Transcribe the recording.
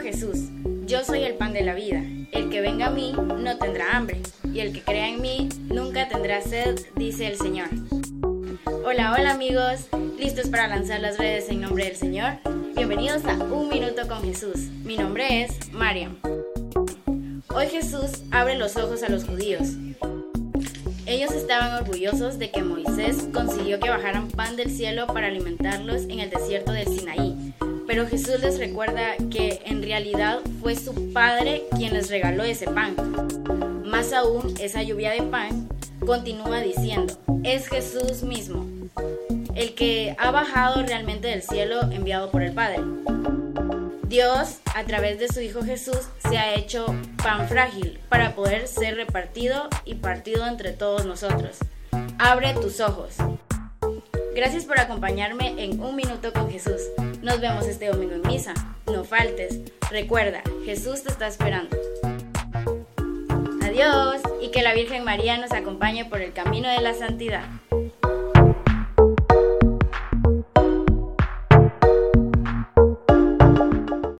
Jesús, yo soy el pan de la vida, el que venga a mí no tendrá hambre, y el que crea en mí nunca tendrá sed, dice el Señor. Hola, hola amigos, ¿listos para lanzar las redes en nombre del Señor? Bienvenidos a Un Minuto con Jesús. Mi nombre es Mariam. Hoy Jesús abre los ojos a los judíos. Ellos estaban orgullosos de que Moisés consiguió que bajaran pan del cielo para alimentarlos en el desierto del Sinaí, pero Jesús les recuerda que en realidad fue su Padre quien les regaló ese pan. Más aún, esa lluvia de pan continúa diciendo, es Jesús mismo, el que ha bajado realmente del cielo enviado por el Padre. Dios, a través de su Hijo Jesús, se ha hecho pan frágil para poder ser repartido y partido entre todos nosotros. Abre tus ojos. Gracias por acompañarme en Un Minuto con Jesús. Nos vemos este domingo en misa. No faltes. Recuerda, Jesús te está esperando. Adiós y que la Virgen María nos acompañe por el camino de la santidad.